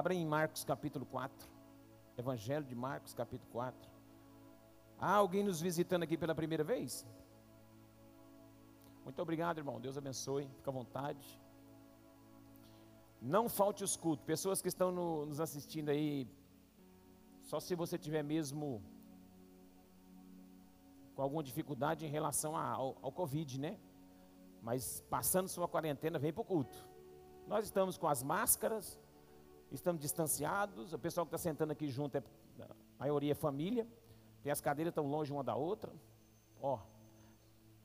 Abra em Marcos capítulo 4. Evangelho de Marcos capítulo 4. Há alguém nos visitando aqui pela primeira vez? Muito obrigado, irmão. Deus abençoe. Fica à vontade. Não falte os cultos. Pessoas que estão no, nos assistindo aí, só se você tiver mesmo com alguma dificuldade em relação ao, ao Covid, né? Mas passando sua quarentena, vem para o culto. Nós estamos com as máscaras, estamos distanciados. O pessoal que está sentando aqui junto, é, a maioria é família. Tem as cadeiras tão longe uma da outra. Ó,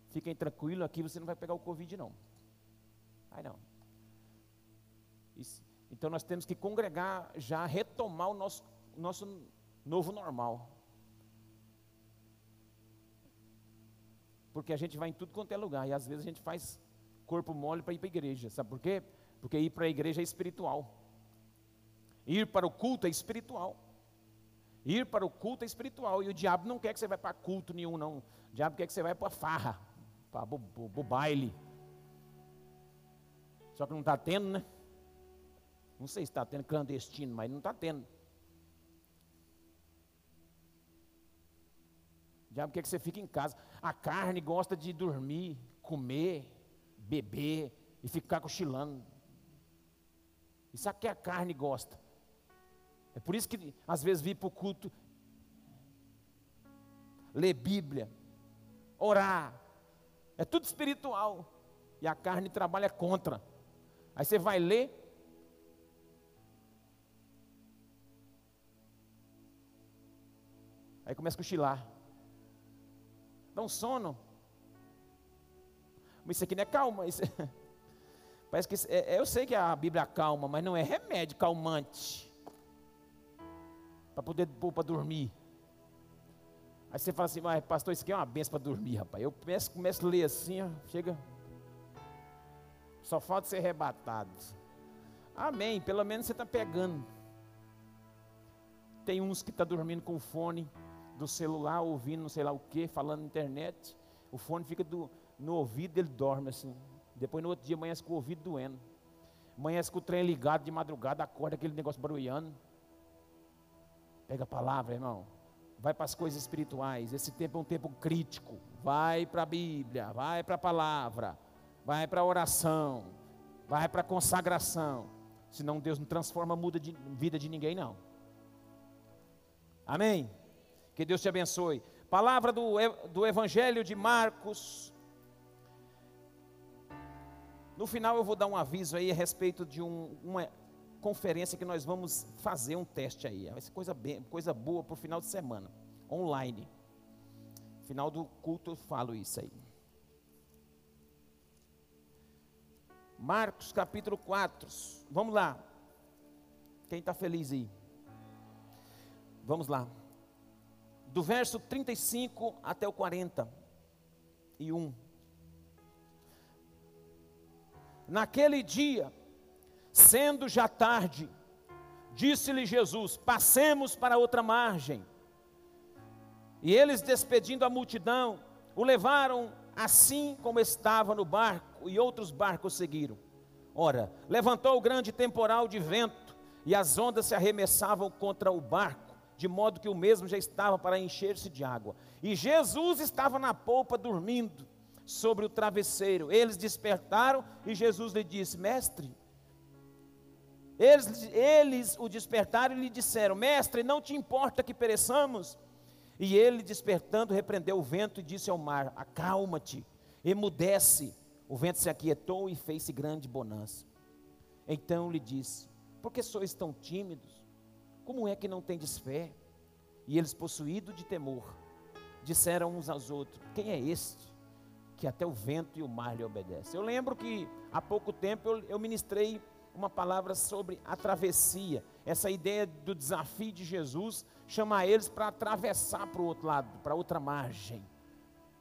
fiquem tranquilos, aqui você não vai pegar o Covid, não. Vai não. Isso. Então nós temos que congregar, já retomar o nosso, nosso novo normal. Porque a gente vai em tudo quanto é lugar. E às vezes a gente faz corpo mole para ir para a igreja. Sabe por quê? Porque ir para a igreja é espiritual. Ir para o culto é espiritual. Ir para o culto é espiritual. E o diabo não quer que você vá para culto nenhum, não. O diabo quer que você vá para farra, para o baile. Só que não está tendo, né? Não sei se está tendo clandestino, mas não está tendo. diabo quer que você fique em casa. A carne gosta de dormir, comer, beber e ficar cochilando. Isso aqui a carne gosta. É por isso que às vezes vir para o culto, ler Bíblia, orar, é tudo espiritual. E a carne trabalha contra. Aí você vai ler. Aí começa a cochilar dá um sono. Mas isso aqui não é calma. Isso é... Parece que é, eu sei que a Bíblia é calma, mas não é remédio calmante para poder pôr para dormir. Aí você fala assim, mas pastor, isso aqui é uma benção para dormir, rapaz. Eu começo, começo a ler assim, ó, chega. Só falta ser arrebatado. Amém. Pelo menos você está pegando. Tem uns que estão tá dormindo com fone do celular, ouvindo não sei lá o que, falando na internet. O fone fica do, no ouvido, ele dorme assim. Depois no outro dia amanhece com o ouvido doendo. Amanhece com o trem ligado de madrugada, acorda aquele negócio barulhando. Pega a palavra, irmão. Vai para as coisas espirituais. Esse tempo é um tempo crítico. Vai para a Bíblia, vai para a palavra, vai para a oração, vai para a consagração. Senão Deus não transforma, muda de vida de ninguém, não. Amém? Que Deus te abençoe. Palavra do, do Evangelho de Marcos. No final eu vou dar um aviso aí a respeito de um, uma conferência que nós vamos fazer um teste aí. Vai ser coisa, bem, coisa boa para o final de semana, online. Final do culto eu falo isso aí. Marcos capítulo 4. Vamos lá. Quem está feliz aí? Vamos lá do verso 35 até o 41. Naquele dia, sendo já tarde, disse-lhe Jesus: Passemos para outra margem. E eles, despedindo a multidão, o levaram assim como estava no barco, e outros barcos seguiram. Ora, levantou o grande temporal de vento, e as ondas se arremessavam contra o barco de modo que o mesmo já estava para encher-se de água. E Jesus estava na polpa dormindo sobre o travesseiro. Eles despertaram e Jesus lhe disse: Mestre, eles, eles o despertaram e lhe disseram: Mestre, não te importa que pereçamos? E ele, despertando, repreendeu o vento e disse ao mar: Acalma-te, emudece. O vento se aquietou e fez-se grande bonança. Então lhe disse: Por que sois tão tímidos? Como é que não tendes fé? E eles, possuídos de temor, disseram uns aos outros: Quem é este que até o vento e o mar lhe obedecem? Eu lembro que há pouco tempo eu, eu ministrei uma palavra sobre a travessia, essa ideia do desafio de Jesus, chamar eles para atravessar para o outro lado, para outra margem.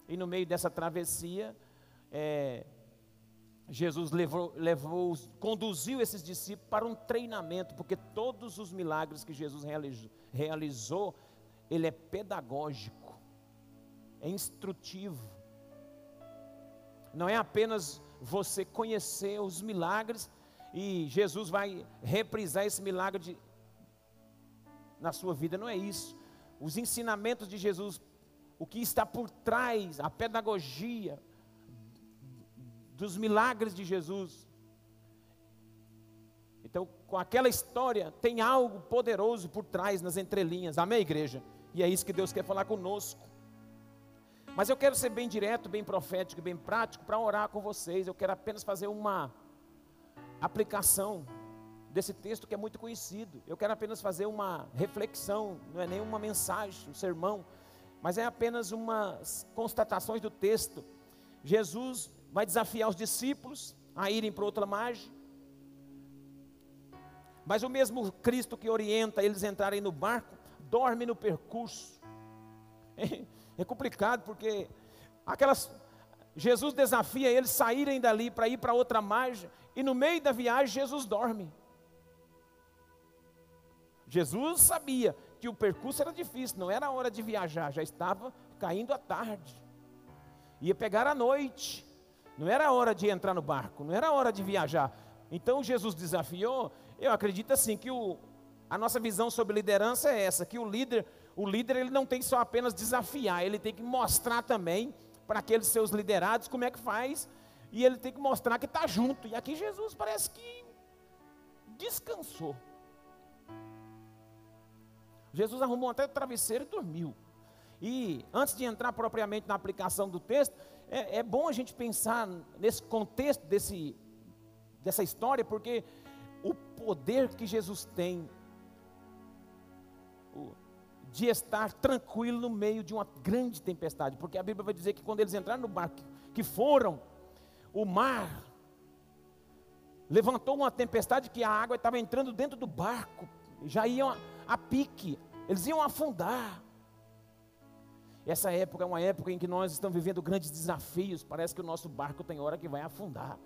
E no meio dessa travessia, é, Jesus levou, levou, conduziu esses discípulos para um treinamento, porque todos os milagres que Jesus realizou, realizou ele é pedagógico, é instrutivo. Não é apenas você conhecer os milagres e Jesus vai reprisar esse milagre de, na sua vida, não é isso. Os ensinamentos de Jesus, o que está por trás, a pedagogia dos milagres de Jesus. Então, com aquela história, tem algo poderoso por trás, nas entrelinhas. Amém, igreja? E é isso que Deus quer falar conosco. Mas eu quero ser bem direto, bem profético, bem prático para orar com vocês. Eu quero apenas fazer uma aplicação desse texto que é muito conhecido. Eu quero apenas fazer uma reflexão, não é nenhuma mensagem, um sermão, mas é apenas umas constatações do texto. Jesus vai desafiar os discípulos a irem para outra margem. Mas o mesmo Cristo que orienta eles a entrarem no barco, dorme no percurso. É complicado porque aquelas Jesus desafia eles saírem dali para ir para outra margem e no meio da viagem Jesus dorme. Jesus sabia que o percurso era difícil, não era hora de viajar, já estava caindo a tarde. Ia pegar a noite. Não era hora de entrar no barco, não era hora de viajar. Então Jesus desafiou. Eu acredito assim que o, a nossa visão sobre liderança é essa, que o líder, o líder ele não tem só apenas desafiar, ele tem que mostrar também para aqueles seus liderados como é que faz, e ele tem que mostrar que está junto. E aqui Jesus parece que descansou. Jesus arrumou até o travesseiro e dormiu. E antes de entrar propriamente na aplicação do texto, é, é bom a gente pensar nesse contexto desse, dessa história, porque o poder que Jesus tem de estar tranquilo no meio de uma grande tempestade, porque a Bíblia vai dizer que quando eles entraram no barco, que foram, o mar levantou uma tempestade que a água estava entrando dentro do barco, já iam a, a pique, eles iam afundar. Essa época é uma época em que nós estamos vivendo grandes desafios. Parece que o nosso barco tem hora que vai afundar.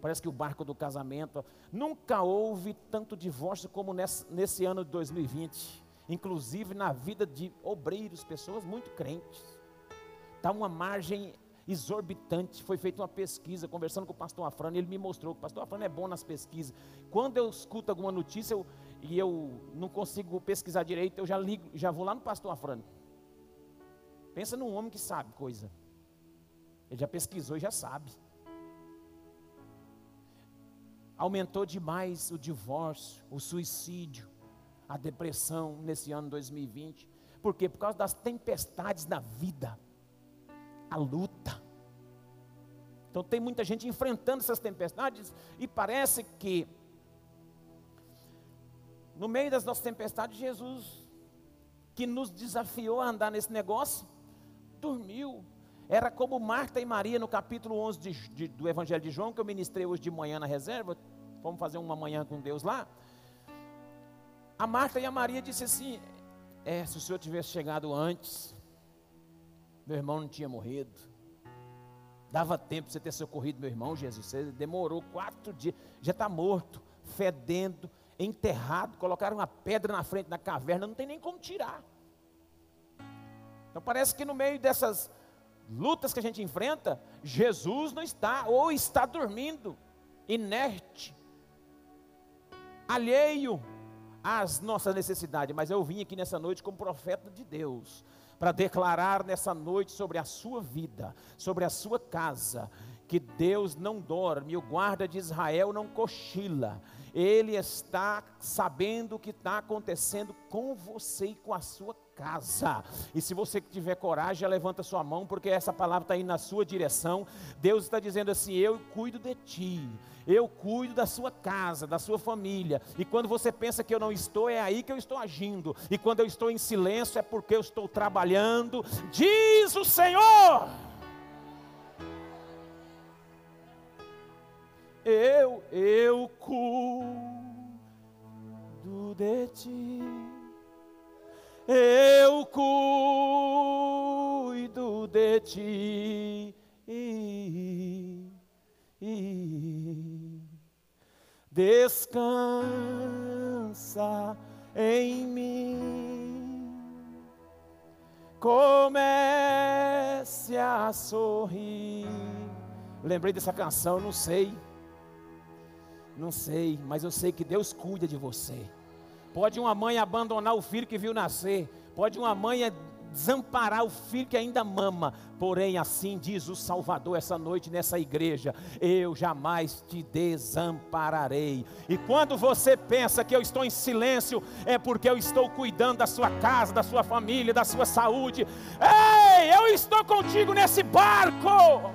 Parece que o barco do casamento. Nunca houve tanto divórcio como nesse, nesse ano de 2020 inclusive na vida de obreiros, pessoas muito crentes. Está uma margem exorbitante. Foi feita uma pesquisa, conversando com o pastor Afrano, ele me mostrou que o pastor Afrano é bom nas pesquisas. Quando eu escuto alguma notícia eu, e eu não consigo pesquisar direito, eu já ligo, já vou lá no pastor Afrano. Pensa num homem que sabe coisa. Ele já pesquisou e já sabe. Aumentou demais o divórcio, o suicídio a depressão nesse ano 2020. Por quê? Por causa das tempestades na vida, a luta. Então tem muita gente enfrentando essas tempestades e parece que no meio das nossas tempestades, Jesus, que nos desafiou a andar nesse negócio, dormiu. Era como Marta e Maria no capítulo 11 de, de, do Evangelho de João, que eu ministrei hoje de manhã na reserva. Vamos fazer uma manhã com Deus lá. A Marta e a Maria disse assim: É, se o senhor tivesse chegado antes, meu irmão não tinha morrido. Dava tempo você ter socorrido meu irmão, Jesus. Você demorou quatro dias, já está morto, fedendo, enterrado. Colocaram uma pedra na frente da caverna, não tem nem como tirar. Então parece que no meio dessas lutas que a gente enfrenta, Jesus não está, ou está dormindo, inerte, alheio as nossas necessidades, mas eu vim aqui nessa noite como profeta de Deus, para declarar nessa noite sobre a sua vida, sobre a sua casa, que Deus não dorme, o guarda de Israel não cochila, ele está sabendo o que está acontecendo com você e com a sua casa. E se você tiver coragem, levanta sua mão, porque essa palavra está indo na sua direção. Deus está dizendo assim: Eu cuido de ti, eu cuido da sua casa, da sua família. E quando você pensa que eu não estou, é aí que eu estou agindo. E quando eu estou em silêncio, é porque eu estou trabalhando, diz o Senhor. Eu, eu cuido de ti eu cuido de ti. Descansa em mim, comece a sorrir. Lembrei dessa canção, não sei. Não sei, mas eu sei que Deus cuida de você. Pode uma mãe abandonar o filho que viu nascer, pode uma mãe desamparar o filho que ainda mama. Porém, assim diz o Salvador essa noite nessa igreja: eu jamais te desampararei. E quando você pensa que eu estou em silêncio, é porque eu estou cuidando da sua casa, da sua família, da sua saúde. Ei, eu estou contigo nesse barco.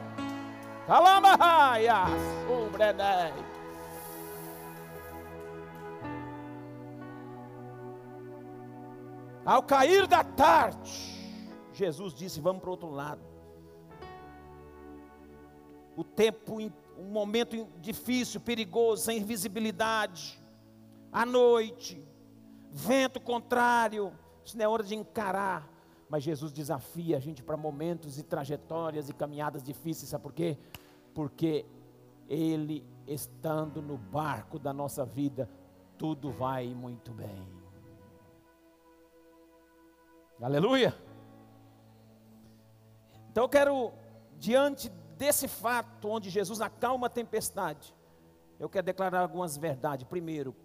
Calamaia, sobrenei. Ao cair da tarde, Jesus disse: Vamos para o outro lado. O tempo, um momento difícil, perigoso, sem visibilidade, à noite, vento contrário, isso não é hora de encarar. Mas Jesus desafia a gente para momentos e trajetórias e caminhadas difíceis, sabe por quê? Porque Ele estando no barco da nossa vida, tudo vai muito bem. Aleluia! Então eu quero, diante desse fato, onde Jesus acalma a tempestade, eu quero declarar algumas verdades. Primeiro,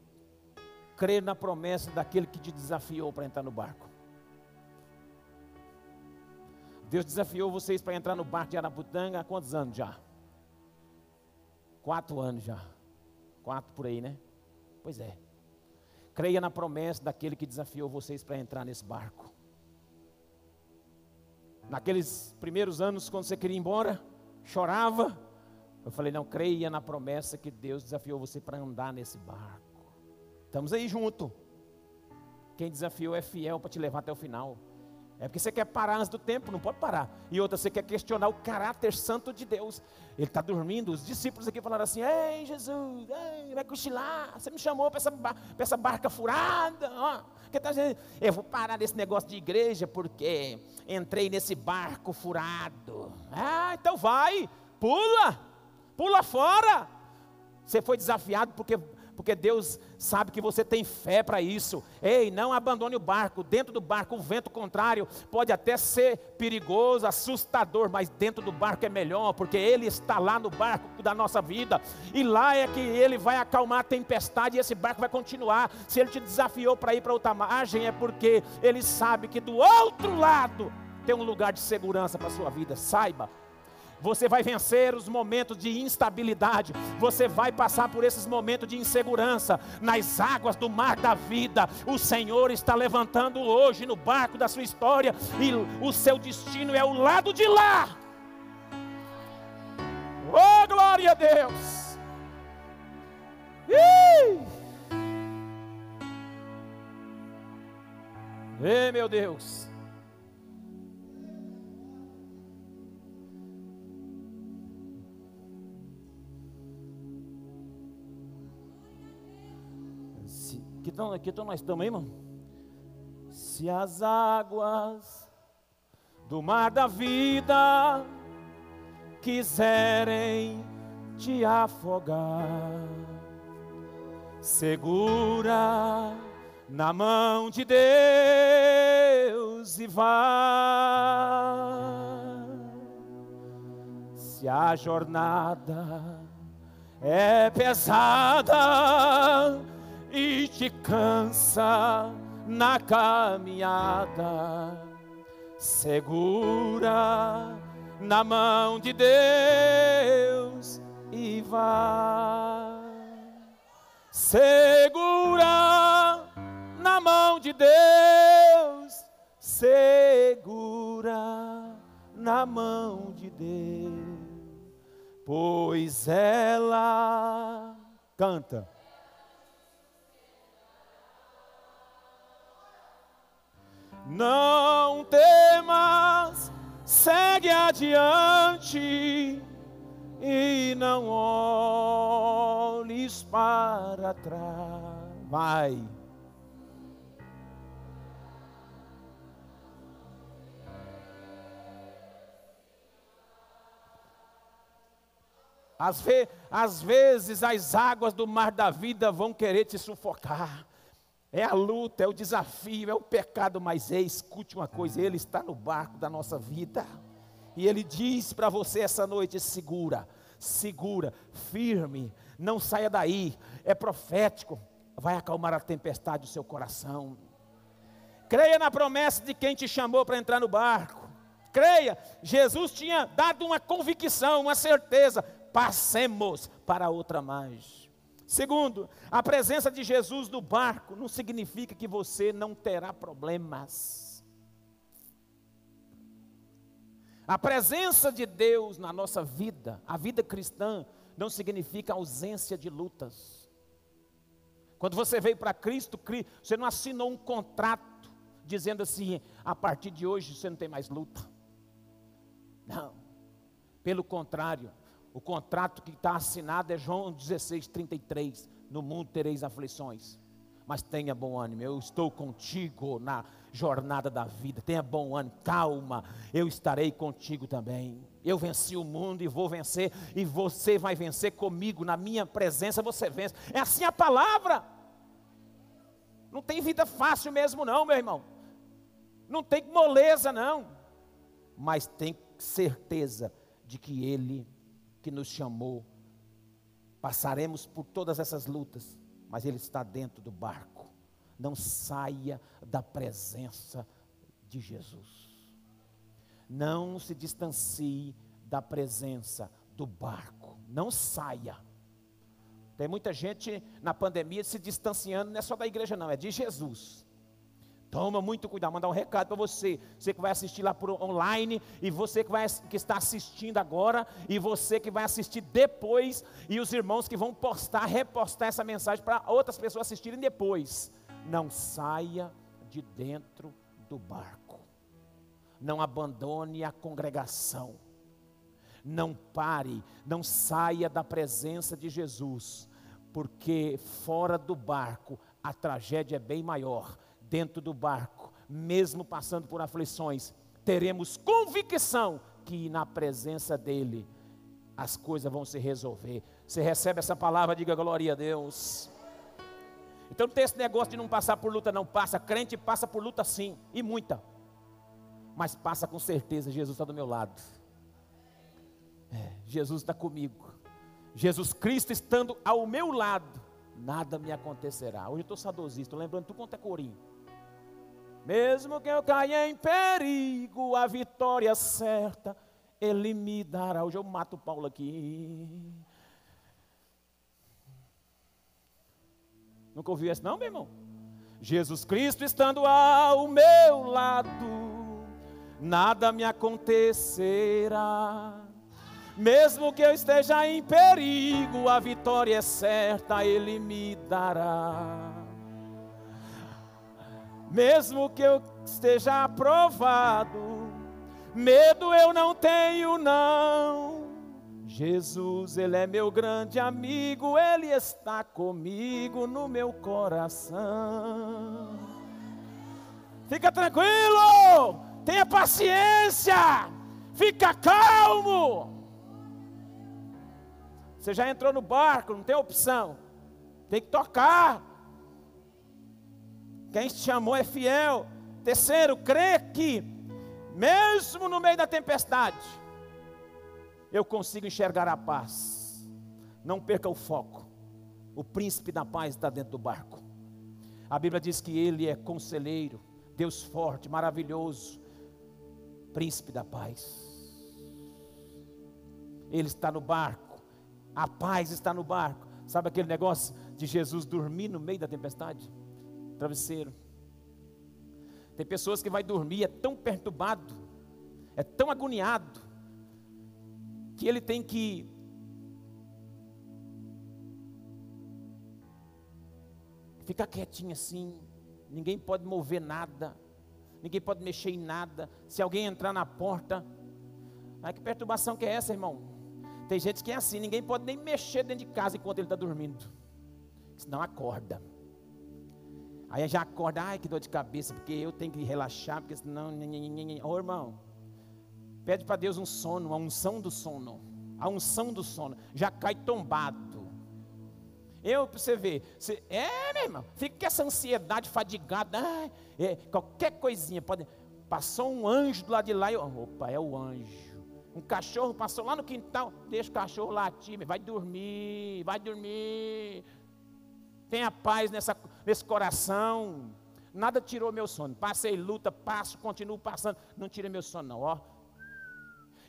crer na promessa daquele que te desafiou para entrar no barco. Deus desafiou vocês para entrar no barco de Araputanga há quantos anos já? Quatro anos já. Quatro por aí, né? Pois é. Creia na promessa daquele que desafiou vocês para entrar nesse barco. Naqueles primeiros anos, quando você queria ir embora, chorava. Eu falei: não, creia na promessa que Deus desafiou você para andar nesse barco. Estamos aí junto. Quem desafiou é fiel para te levar até o final. É porque você quer parar antes do tempo, não pode parar. E outra, você quer questionar o caráter santo de Deus. Ele está dormindo, os discípulos aqui falaram assim: Ei, Jesus, ei, vai cochilar. Você me chamou para essa, essa, barca furada. Ó, que tá? Eu vou parar desse negócio de igreja porque entrei nesse barco furado. Ah, então vai, pula, pula fora. Você foi desafiado porque porque Deus sabe que você tem fé para isso. Ei, não abandone o barco. Dentro do barco, o vento contrário pode até ser perigoso, assustador, mas dentro do barco é melhor, porque Ele está lá no barco da nossa vida, e lá é que Ele vai acalmar a tempestade e esse barco vai continuar. Se Ele te desafiou para ir para outra margem, é porque Ele sabe que do outro lado tem um lugar de segurança para a sua vida. Saiba. Você vai vencer os momentos de instabilidade. Você vai passar por esses momentos de insegurança nas águas do mar da vida. O Senhor está levantando hoje no barco da sua história e o seu destino é o lado de lá. Oh, glória a Deus! Ih! Ei, meu Deus! Que tão, que tão nós estamos aí, irmão? Se as águas do mar da vida quiserem te afogar, segura na mão de Deus e vai. Se a jornada é pesada, e te cansa na caminhada. Segura na mão de Deus e vai. Segura na mão de Deus, segura na mão de Deus, pois ela canta Não temas, segue adiante e não olhes para trás. Vai. Às, ve às vezes as águas do mar da vida vão querer te sufocar. É a luta, é o desafio, é o pecado, mas ei, escute uma coisa: Ele está no barco da nossa vida, e Ele diz para você essa noite: segura, segura, firme, não saia daí, é profético, vai acalmar a tempestade do seu coração. Creia na promessa de quem te chamou para entrar no barco. Creia, Jesus tinha dado uma convicção, uma certeza. Passemos para outra margem. Segundo, a presença de Jesus no barco não significa que você não terá problemas. A presença de Deus na nossa vida, a vida cristã, não significa ausência de lutas. Quando você veio para Cristo, você não assinou um contrato dizendo assim: a partir de hoje você não tem mais luta. Não. Pelo contrário, o contrato que está assinado é João 16, 33. No mundo tereis aflições, mas tenha bom ânimo. Eu estou contigo na jornada da vida. Tenha bom ânimo, calma. Eu estarei contigo também. Eu venci o mundo e vou vencer, e você vai vencer comigo. Na minha presença você vence. É assim a palavra. Não tem vida fácil mesmo, não, meu irmão. Não tem moleza, não. Mas tem certeza de que Ele que nos chamou, passaremos por todas essas lutas, mas Ele está dentro do barco. Não saia da presença de Jesus. Não se distancie da presença do barco. Não saia. Tem muita gente na pandemia se distanciando, não é só da igreja, não, é de Jesus. Toma muito cuidado, mandar um recado para você, você que vai assistir lá por online e você que vai que está assistindo agora e você que vai assistir depois e os irmãos que vão postar, repostar essa mensagem para outras pessoas assistirem depois. Não saia de dentro do barco. Não abandone a congregação. Não pare, não saia da presença de Jesus, porque fora do barco a tragédia é bem maior dentro do barco, mesmo passando por aflições, teremos convicção que na presença dEle as coisas vão se resolver. Você recebe essa palavra, diga glória a Deus. Então não tem esse negócio de não passar por luta, não passa. Crente passa por luta sim, e muita. Mas passa com certeza, Jesus está do meu lado. É, Jesus está comigo. Jesus Cristo estando ao meu lado, nada me acontecerá. Hoje eu estou saudosista, lembrando tudo quanto é corinho. Mesmo que eu caia em perigo, a vitória certa Ele me dará. Hoje eu mato o Paulo aqui. Nunca ouviu isso, não, meu irmão? Jesus Cristo estando ao meu lado, nada me acontecerá. Mesmo que eu esteja em perigo, a vitória é certa, Ele me dará. Mesmo que eu esteja aprovado, medo eu não tenho, não. Jesus, Ele é meu grande amigo, Ele está comigo no meu coração. Fica tranquilo, tenha paciência, fica calmo. Você já entrou no barco, não tem opção, tem que tocar. Quem te chamou é fiel. Terceiro, crê que, mesmo no meio da tempestade, eu consigo enxergar a paz. Não perca o foco. O príncipe da paz está dentro do barco. A Bíblia diz que ele é conselheiro, Deus forte, maravilhoso, príncipe da paz. Ele está no barco, a paz está no barco. Sabe aquele negócio de Jesus dormir no meio da tempestade? Travesseiro. Tem pessoas que vai dormir é tão perturbado, é tão agoniado, que ele tem que ficar quietinho assim, ninguém pode mover nada, ninguém pode mexer em nada. Se alguém entrar na porta, ai que perturbação que é essa, irmão? Tem gente que é assim, ninguém pode nem mexer dentro de casa enquanto ele está dormindo, senão acorda. Aí já acorda, ai que dor de cabeça, porque eu tenho que relaxar, porque senão. Ô oh, irmão, pede para Deus um sono, a unção do sono. A unção do sono. Já cai tombado. Eu, para você ver, você, é, meu irmão, fica com essa ansiedade fadigada, ah, é, qualquer coisinha, pode. Passou um anjo do lado de lá e opa, é o anjo. Um cachorro passou lá no quintal, deixa o cachorro latir, vai dormir, vai dormir. Tenha paz nessa, nesse coração. Nada tirou meu sono. Passei luta, passo, continuo passando. Não tira meu sono, não, ó.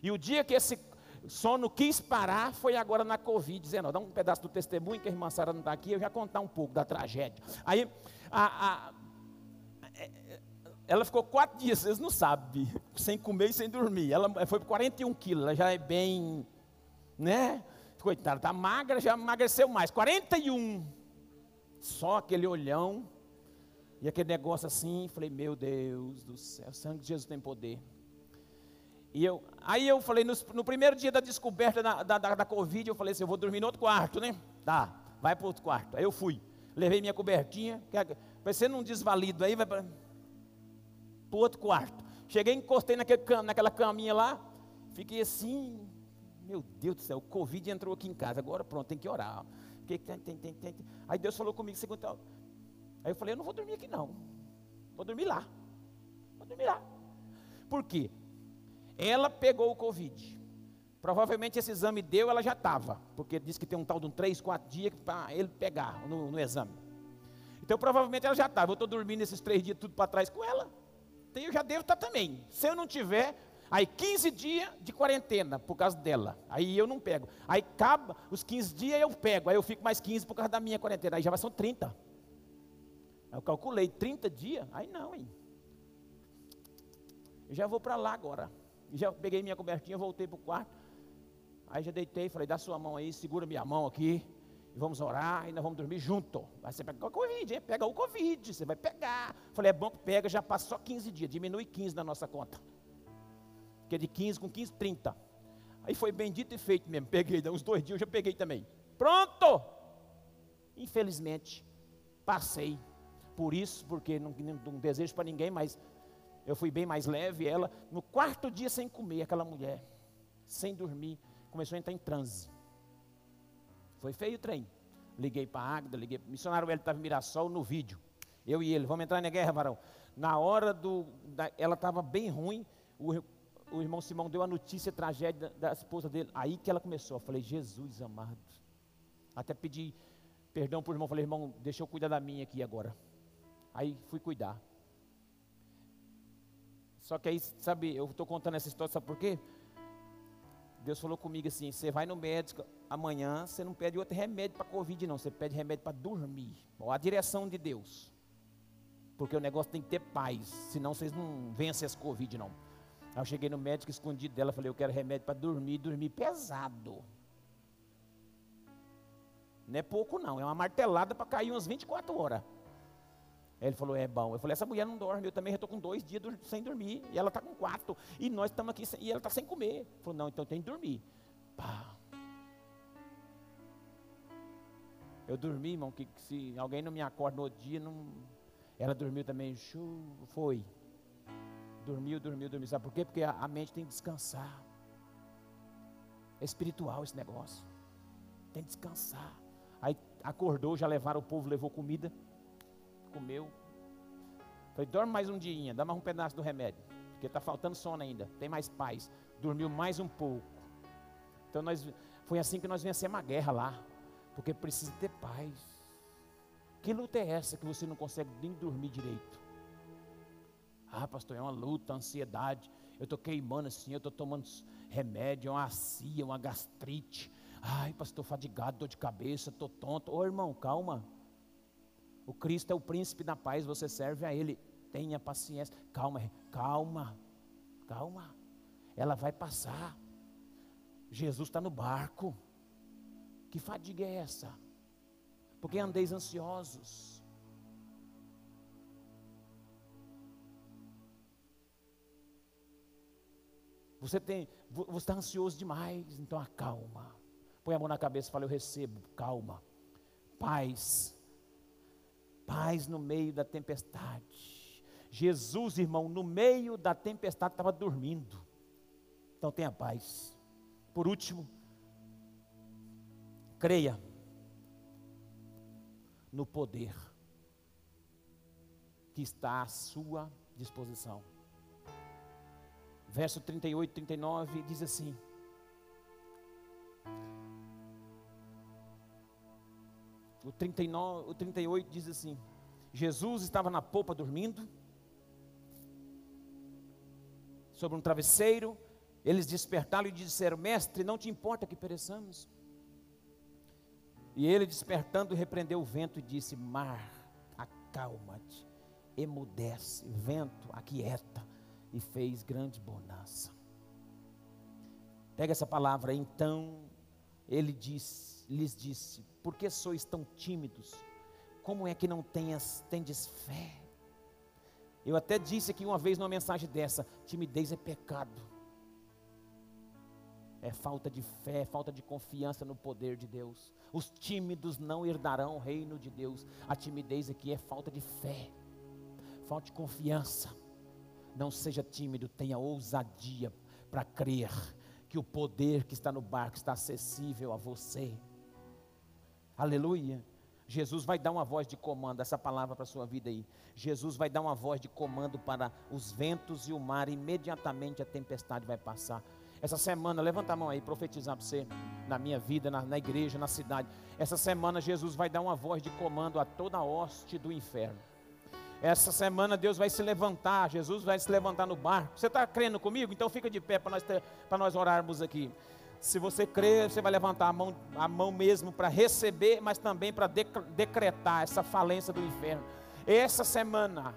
E o dia que esse sono quis parar foi agora na Covid-19. Dá um pedaço do testemunho que a irmã Sara não está aqui, eu já contar um pouco da tragédia. Aí, a, a, ela ficou quatro dias, vocês não sabem, sem comer e sem dormir. Ela foi por 41 quilos, ela já é bem, né? Coitada, está magra, já emagreceu mais. 41. Só aquele olhão e aquele negócio assim. Falei, meu Deus do céu, o sangue de Jesus tem poder. E eu, aí eu falei, no, no primeiro dia da descoberta da, da, da, da, Covid, eu falei assim, eu vou dormir no outro quarto, né? Tá, vai para outro quarto. Aí eu fui, levei minha cobertinha, parecendo um desvalido aí, vai para para o outro quarto. Cheguei, encostei naquele, naquela caminha lá, fiquei assim, meu Deus do céu, o Covid entrou aqui em casa, agora pronto, tem que orar. Aí Deus falou comigo, segundo, aí eu falei, eu não vou dormir aqui não, vou dormir lá, vou dormir lá. Por quê? Ela pegou o Covid. Provavelmente esse exame deu, ela já estava, porque disse que tem um tal de um 3, 4 dias para ele pegar no, no exame. Então provavelmente ela já estava. Eu estou dormindo esses três dias tudo para trás com ela eu já devo estar também. Se eu não tiver, aí 15 dias de quarentena por causa dela. Aí eu não pego. Aí acaba os 15 dias eu pego. Aí eu fico mais 15 por causa da minha quarentena. Aí já são 30. Aí eu calculei 30 dias. Aí não, hein? Eu já vou para lá agora. Já peguei minha cobertinha, voltei para o quarto. Aí já deitei, falei, dá sua mão aí, segura minha mão aqui e vamos orar, e nós vamos dormir junto. Aí você pega o Covid, hein? pega o Covid, você vai pegar. Falei, é bom que pega, já passa só 15 dias, diminui 15 na nossa conta. Porque é de 15 com 15, 30. Aí foi bendito e feito mesmo, peguei, uns dois dias eu já peguei também. Pronto! Infelizmente, passei por isso, porque não, não, não desejo para ninguém, mas eu fui bem mais leve. Ela, no quarto dia sem comer, aquela mulher, sem dormir, começou a entrar em transe. Foi feio o trem. Liguei para a Águeda, liguei para o missionário, ele estava em Mirassol no vídeo. Eu e ele, vamos entrar na guerra, varão. Na hora do. Da, ela estava bem ruim, o, o, irmão Simão deu a notícia, a tragédia da, esposa dele. Aí que ela começou. Eu falei, Jesus amado. Até pedi perdão para o irmão, falei, irmão, deixa eu cuidar da minha aqui agora. Aí fui cuidar. Só que aí, sabe, eu estou contando essa história, sabe por quê? Deus falou comigo assim: você vai no médico amanhã, você não pede outro remédio para Covid, não, você pede remédio para dormir. A direção de Deus. Porque o negócio tem que ter paz, senão vocês não vencem esse Covid, não. Aí eu cheguei no médico escondido dela, falei: eu quero remédio para dormir, dormir pesado. Não é pouco, não, é uma martelada para cair umas 24 horas. Aí ele falou, é bom. Eu falei, essa mulher não dorme, eu também estou com dois dias sem dormir, e ela está com quatro, e nós estamos aqui, e ela está sem comer. Ele falou, não, então tem que dormir. Pá. Eu dormi, irmão, que, que se alguém não me acorda no outro dia, não... ela dormiu também, chu, foi. Dormiu, dormiu, dormiu. Sabe por quê? Porque a, a mente tem que descansar. É espiritual esse negócio. Tem que descansar. Aí acordou, já levaram o povo, levou comida comeu. Falei, dorme mais um dia, dá mais um pedaço do remédio. Porque está faltando sono ainda, tem mais paz. Dormiu mais um pouco. Então nós, foi assim que nós vencemos a guerra lá. Porque precisa ter paz. Que luta é essa que você não consegue nem dormir direito? Ah, pastor, é uma luta, ansiedade. Eu estou queimando assim, eu estou tomando remédio, é uma acia, uma gastrite. Ai, pastor, fadigado, dor de cabeça, estou tonto. Ô irmão, calma. O Cristo é o príncipe da paz, você serve a Ele. Tenha paciência. Calma, calma, calma. Ela vai passar. Jesus está no barco. Que fadiga é essa? Porque andeis ansiosos. Você tem, você está ansioso demais, então acalma. Põe a mão na cabeça e fala: Eu recebo, calma. Paz paz no meio da tempestade. Jesus, irmão, no meio da tempestade estava dormindo. Então tenha paz. Por último, creia no poder que está à sua disposição. Verso 38, 39, diz assim: O, 39, o 38 diz assim: Jesus estava na popa dormindo, sobre um travesseiro. Eles despertaram e disseram: Mestre, não te importa que pereçamos? E ele, despertando, repreendeu o vento e disse: Mar, acalma-te, emudece, vento, aquieta. E fez grande bonança. Pega essa palavra, então ele diz, lhes disse: Por que sois tão tímidos? Como é que não tenhas, tendes fé? Eu até disse aqui uma vez numa mensagem dessa: timidez é pecado. É falta de fé, é falta de confiança no poder de Deus. Os tímidos não herdarão o reino de Deus. A timidez aqui é falta de fé, falta de confiança. Não seja tímido, tenha ousadia para crer que o poder que está no barco está acessível a você. Aleluia. Jesus vai dar uma voz de comando, essa palavra para a sua vida aí. Jesus vai dar uma voz de comando para os ventos e o mar, imediatamente a tempestade vai passar. Essa semana, levanta a mão aí, profetizar para você, na minha vida, na, na igreja, na cidade. Essa semana, Jesus vai dar uma voz de comando a toda a hoste do inferno. Essa semana Deus vai se levantar, Jesus vai se levantar no barco. Você está crendo comigo? Então fica de pé para nós, nós orarmos aqui. Se você crê, você vai levantar a mão, a mão mesmo para receber, mas também para decretar essa falência do inferno. Essa semana,